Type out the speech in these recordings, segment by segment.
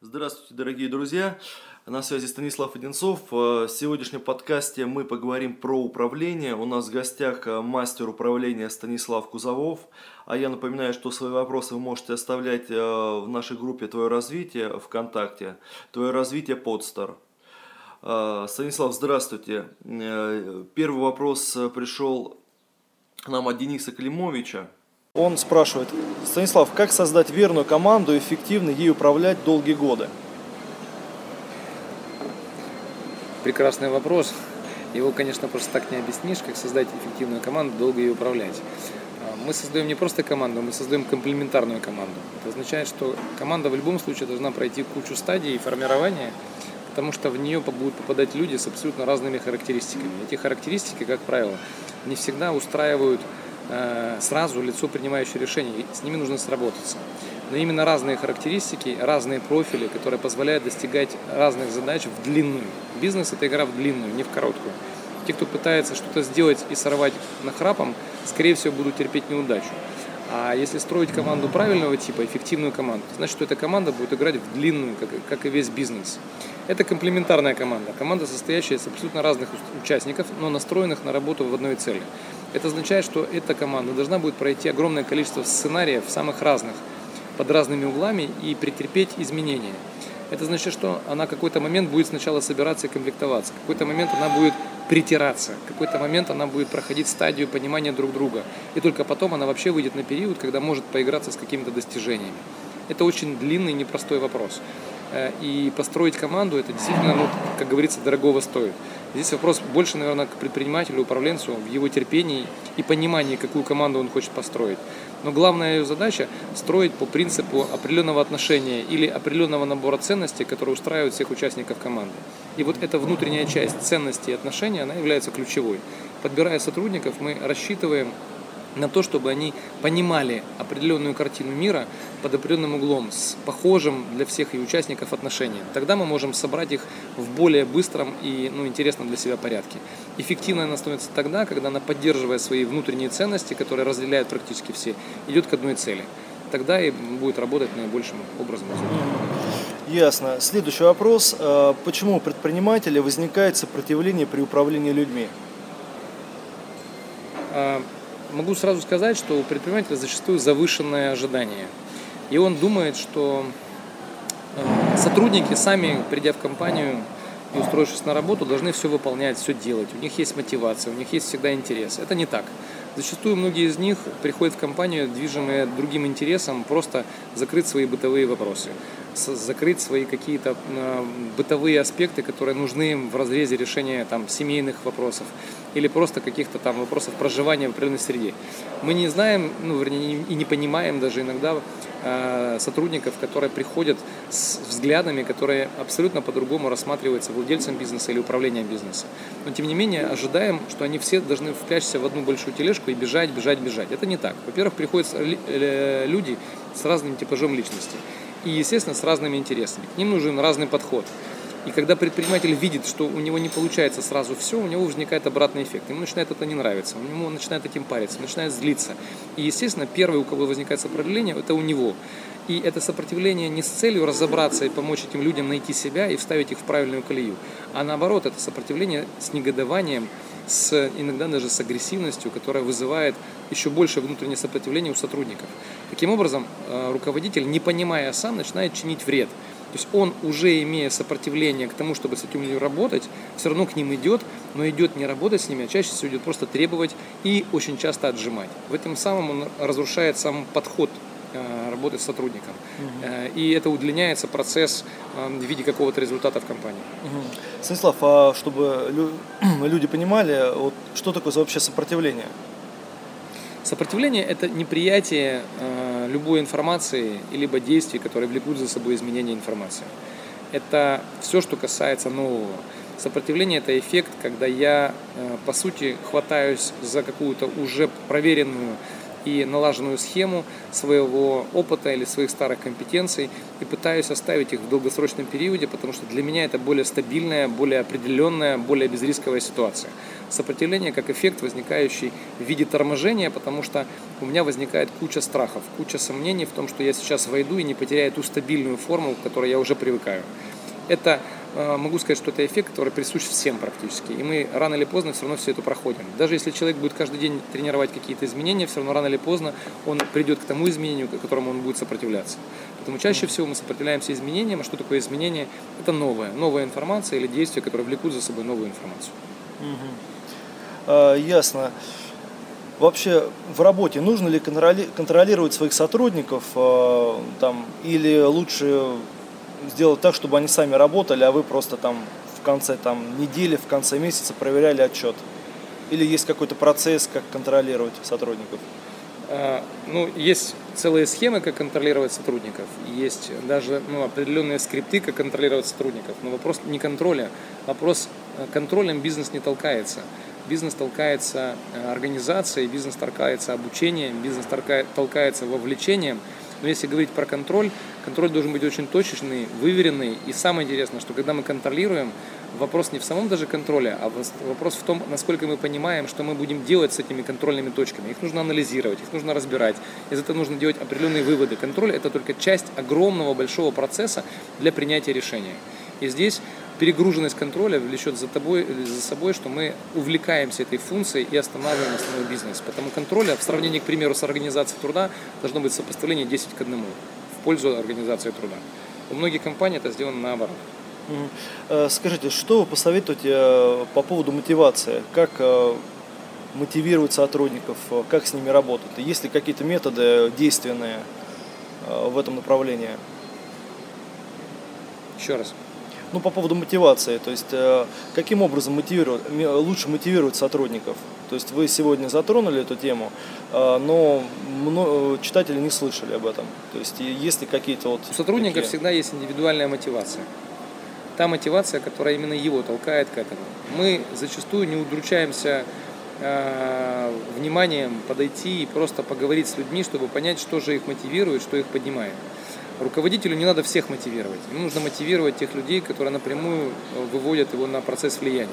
Здравствуйте, дорогие друзья! На связи Станислав Одинцов. В сегодняшнем подкасте мы поговорим про управление. У нас в гостях э, мастер управления Станислав Кузовов. А я напоминаю, что свои вопросы вы можете оставлять э, в нашей группе «Твое развитие» ВКонтакте. «Твое развитие Подстар». Э, Станислав, здравствуйте. Первый вопрос пришел нам от Дениса Климовича. Он спрашивает, Станислав, как создать верную команду и эффективно ей управлять долгие годы? Прекрасный вопрос. Его, конечно, просто так не объяснишь, как создать эффективную команду, долго ее управлять. А, мы создаем не просто команду, мы создаем комплементарную команду. Это означает, что команда в любом случае должна пройти кучу стадий формирования, потому что в нее будут попадать люди с абсолютно разными характеристиками. Эти характеристики, как правило, не всегда устраивают сразу лицо, принимающее решение, с ними нужно сработаться. Но именно разные характеристики, разные профили, которые позволяют достигать разных задач в длинную. Бизнес – это игра в длинную, не в короткую. Те, кто пытается что-то сделать и сорвать нахрапом, скорее всего, будут терпеть неудачу. А если строить команду правильного типа, эффективную команду, значит, что эта команда будет играть в длинную, как, как и весь бизнес. Это комплементарная команда. Команда, состоящая из абсолютно разных участников, но настроенных на работу в одной цели. Это означает, что эта команда должна будет пройти огромное количество сценариев, самых разных, под разными углами и претерпеть изменения. Это значит, что она какой-то момент будет сначала собираться и комплектоваться, какой-то момент она будет притираться, какой-то момент она будет проходить стадию понимания друг друга. И только потом она вообще выйдет на период, когда может поиграться с какими-то достижениями. Это очень длинный непростой вопрос. Э, и построить команду, это действительно, ну, как говорится, дорогого стоит. Здесь вопрос больше, наверное, к предпринимателю, управленцу, в его терпении и понимании, какую команду он хочет построить. Но главная ее задача – строить по принципу определенного отношения или определенного набора ценностей, которые устраивают всех участников команды. И вот эта внутренняя часть ценностей и отношений, она является ключевой. Подбирая сотрудников, мы рассчитываем на то, чтобы они понимали определенную картину мира под определенным углом, с похожим для всех и участников отношением. Тогда мы можем собрать их в более быстром и ну, интересном для себя порядке. Эффективно она становится тогда, когда она, поддерживая свои внутренние ценности, которые разделяют практически все, идет к одной цели. Тогда и будет работать наибольшим образом. Ясно. Следующий вопрос. А почему у предпринимателя возникает сопротивление при управлении людьми? Могу сразу сказать, что у предпринимателя зачастую завышенное ожидание. И он думает, что э, сотрудники сами, придя в компанию и устроившись на работу, должны все выполнять, все делать. У них есть мотивация, у них есть всегда интерес. Это не так. Зачастую многие из них приходят в компанию, движимые другим интересом, просто закрыть свои бытовые вопросы закрыть свои какие-то э, бытовые аспекты, которые нужны им в разрезе решения там, семейных вопросов или просто каких-то там вопросов проживания в определенной среде. Мы не знаем, ну, вернее, и не понимаем даже иногда э, сотрудников, которые приходят с взглядами, которые абсолютно по-другому рассматриваются владельцем бизнеса или управлением бизнеса. Но тем не менее ожидаем, что они все должны впрячься в одну большую тележку и бежать, бежать, бежать. Это не так. Во-первых, приходят э, люди с разным типажом личности и, естественно, с разными интересами. К ним нужен разный подход. И когда предприниматель видит, что у него не получается сразу все, у него возникает обратный эффект. Ему начинает это не нравиться, у него начинает этим париться, начинает злиться. И, естественно, первый, у кого возникает сопротивление, это у него. И это сопротивление не с целью разобраться и помочь этим людям найти себя и вставить их в правильную колею, а наоборот, это сопротивление с негодованием, с, иногда даже с агрессивностью, которая вызывает еще больше внутреннее сопротивление у сотрудников. Таким образом, э, руководитель, не понимая сам, начинает чинить вред. То есть он, уже имея сопротивление к тому, чтобы с этим людьми работать, все равно к ним идет, но идет не работать с ними, а чаще всего идет просто требовать и очень часто отжимать. В этом самом он разрушает сам подход э, работы с сотрудником. Угу. И это удлиняется процесс в виде какого-то результата в компании. Угу. Станислав, а чтобы люди понимали, вот, что такое вообще сопротивление? Сопротивление – это неприятие э, любой информации либо действий, которые влекут за собой изменение информации. Это все, что касается нового. Сопротивление – это эффект, когда я, э, по сути, хватаюсь за какую-то уже проверенную и налаженную схему своего опыта или своих старых компетенций и пытаюсь оставить их в долгосрочном периоде, потому что для меня это более стабильная, более определенная, более безрисковая ситуация. Сопротивление как эффект, возникающий в виде торможения, потому что у меня возникает куча страхов, куча сомнений в том, что я сейчас войду и не потеряю ту стабильную форму, к которой я уже привыкаю. Это могу сказать, что это эффект, который присущ всем практически. И мы рано или поздно все равно все это проходим. Даже если человек будет каждый день тренировать какие-то изменения, все равно рано или поздно он придет к тому изменению, к которому он будет сопротивляться. Поэтому чаще всего мы сопротивляемся изменениям. А что такое изменение? Это новая, новая информация или действия, которые влекут за собой новую информацию. Угу. А, ясно. Вообще в работе нужно ли контролировать своих сотрудников а, там, или лучше сделать так, чтобы они сами работали, а вы просто там в конце там, недели, в конце месяца проверяли отчет? Или есть какой-то процесс, как контролировать сотрудников? А, ну, есть целые схемы, как контролировать сотрудников. Есть даже ну, определенные скрипты, как контролировать сотрудников. Но вопрос не контроля. Вопрос э, контролем бизнес не толкается. Бизнес толкается э, организацией, бизнес толкается обучением, бизнес толкается вовлечением. Но если говорить про контроль, контроль должен быть очень точечный, выверенный. И самое интересное, что когда мы контролируем, вопрос не в самом даже контроле, а вопрос в том, насколько мы понимаем, что мы будем делать с этими контрольными точками. Их нужно анализировать, их нужно разбирать. Из этого нужно делать определенные выводы. Контроль – это только часть огромного большого процесса для принятия решения. И здесь перегруженность контроля влечет за, тобой, за собой, что мы увлекаемся этой функцией и останавливаем основной бизнес. Потому контроля в сравнении, к примеру, с организацией труда должно быть сопоставление 10 к 1 в пользу организации труда. У многих компаний это сделано наоборот. Э, скажите, что вы посоветуете э, по поводу мотивации? Как э, мотивировать сотрудников, как с ними работать? Есть ли какие-то методы действенные в этом направлении? Еще раз. Ну, по поводу мотивации, то есть э, каким образом мотивировать, лучше мотивировать сотрудников? То есть вы сегодня затронули эту тему, э, но читатели не слышали об этом. То есть есть ли какие-то вот... У сотрудника такие... всегда есть индивидуальная мотивация. Та мотивация, которая именно его толкает к этому. Мы зачастую не удручаемся э, вниманием подойти и просто поговорить с людьми, чтобы понять, что же их мотивирует, что их поднимает. Руководителю не надо всех мотивировать. Ему нужно мотивировать тех людей, которые напрямую э, выводят его на процесс влияния.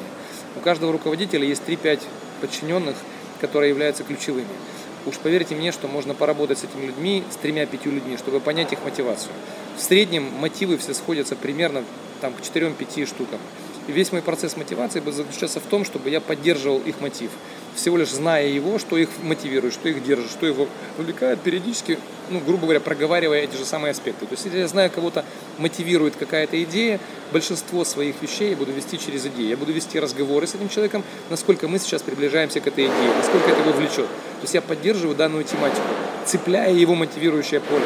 У каждого руководителя есть 3-5 подчиненных, которые являются ключевыми. Уж поверьте мне, что можно поработать с этими людьми, с тремя-пятью людьми, чтобы понять их мотивацию. В среднем мотивы все сходятся примерно там, к 4-5 штукам. И весь мой процесс мотивации будет заключаться в том, чтобы я поддерживал их мотив. Всего лишь зная его, что их мотивирует, что их держит, что его увлекает, периодически, ну, грубо говоря, проговаривая эти же самые аспекты. То есть, если я знаю, кого-то мотивирует какая-то идея, большинство своих вещей я буду вести через идеи. Я буду вести разговоры с этим человеком, насколько мы сейчас приближаемся к этой идее, насколько это его влечет. То есть я поддерживаю данную тематику, цепляя его мотивирующее поле.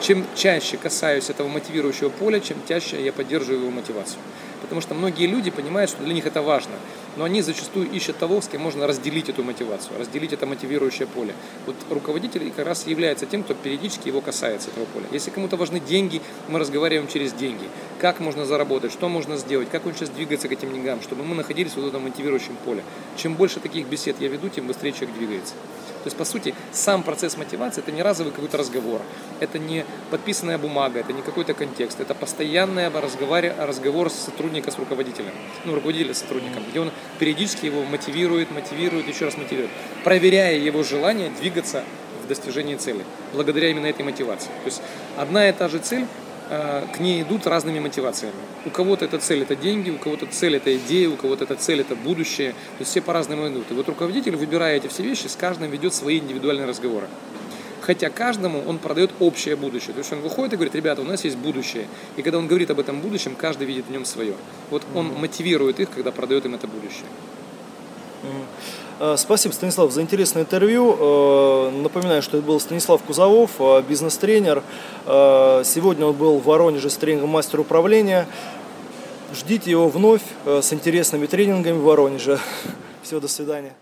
Чем чаще касаюсь этого мотивирующего поля, чем чаще я поддерживаю его мотивацию. Потому что многие люди понимают, что для них это важно, но они зачастую ищут того, с кем можно разделить эту мотивацию, разделить это мотивирующее поле. Вот руководитель как раз является тем, кто периодически его касается, этого поля. Если кому-то важны деньги, мы разговариваем через деньги. Как можно заработать, что можно сделать, как он сейчас двигается к этим деньгам, чтобы мы находились в этом мотивирующем поле. Чем больше таких бесед я веду, тем быстрее человек двигается. То есть, по сути, сам процесс мотивации – это не разовый какой-то разговор, это не подписанная бумага, это не какой-то контекст, это постоянный разговор, разговор сотрудника с руководителем, ну, руководителя с сотрудником, где он периодически его мотивирует, мотивирует, еще раз мотивирует, проверяя его желание двигаться в достижении цели, благодаря именно этой мотивации. То есть, одна и та же цель к ней идут разными мотивациями. У кого-то эта цель – это деньги, у кого-то цель – это идея, у кого-то эта цель – это будущее. То есть все по-разному идут. И вот руководитель, выбирая эти все вещи, с каждым ведет свои индивидуальные разговоры. Хотя каждому он продает общее будущее. То есть он выходит и говорит, ребята, у нас есть будущее. И когда он говорит об этом будущем, каждый видит в нем свое. Вот он мотивирует их, когда продает им это будущее. Э, спасибо, Станислав, за интересное интервью. Э, напоминаю, что это был Станислав Кузовов, э, бизнес-тренер. Сегодня он был в Воронеже с тренингом мастера управления. Ждите его вновь с интересными тренингами в Воронеже. Всего, до свидания.